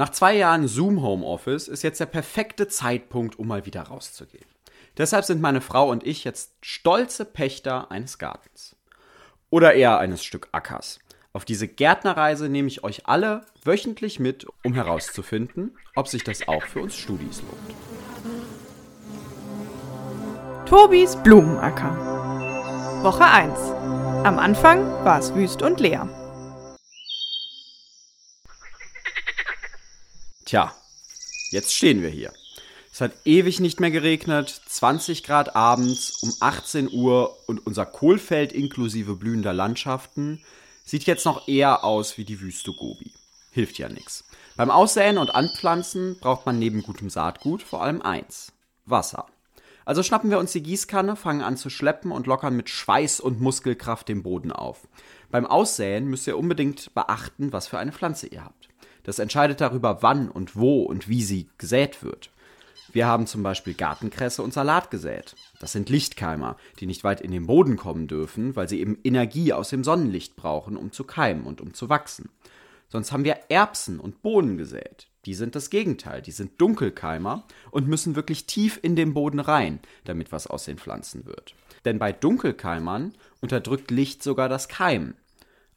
Nach zwei Jahren Zoom Homeoffice ist jetzt der perfekte Zeitpunkt, um mal wieder rauszugehen. Deshalb sind meine Frau und ich jetzt stolze Pächter eines Gartens. Oder eher eines Stück Ackers. Auf diese Gärtnerreise nehme ich euch alle wöchentlich mit, um herauszufinden, ob sich das auch für uns Studis lohnt. Tobis Blumenacker. Woche 1. Am Anfang war es wüst und leer. Tja, jetzt stehen wir hier. Es hat ewig nicht mehr geregnet, 20 Grad abends um 18 Uhr und unser Kohlfeld inklusive blühender Landschaften sieht jetzt noch eher aus wie die Wüste Gobi. Hilft ja nichts. Beim Aussäen und Anpflanzen braucht man neben gutem Saatgut vor allem eins: Wasser. Also schnappen wir uns die Gießkanne, fangen an zu schleppen und lockern mit Schweiß und Muskelkraft den Boden auf. Beim Aussäen müsst ihr unbedingt beachten, was für eine Pflanze ihr habt. Das entscheidet darüber, wann und wo und wie sie gesät wird. Wir haben zum Beispiel Gartenkresse und Salat gesät. Das sind Lichtkeimer, die nicht weit in den Boden kommen dürfen, weil sie eben Energie aus dem Sonnenlicht brauchen, um zu keimen und um zu wachsen. Sonst haben wir Erbsen und Bohnen gesät. Die sind das Gegenteil, die sind Dunkelkeimer und müssen wirklich tief in den Boden rein, damit was aus den Pflanzen wird. Denn bei Dunkelkeimern unterdrückt Licht sogar das Keimen.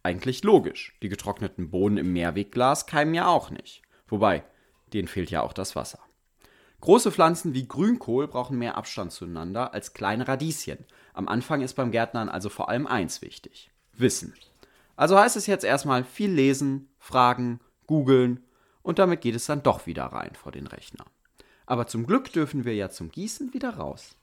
Eigentlich logisch. Die getrockneten Bohnen im Mehrwegglas keimen ja auch nicht. Wobei, denen fehlt ja auch das Wasser. Große Pflanzen wie Grünkohl brauchen mehr Abstand zueinander als kleine Radieschen. Am Anfang ist beim Gärtnern also vor allem eins wichtig: Wissen. Also heißt es jetzt erstmal viel lesen, fragen, googeln und damit geht es dann doch wieder rein vor den Rechner. Aber zum Glück dürfen wir ja zum Gießen wieder raus.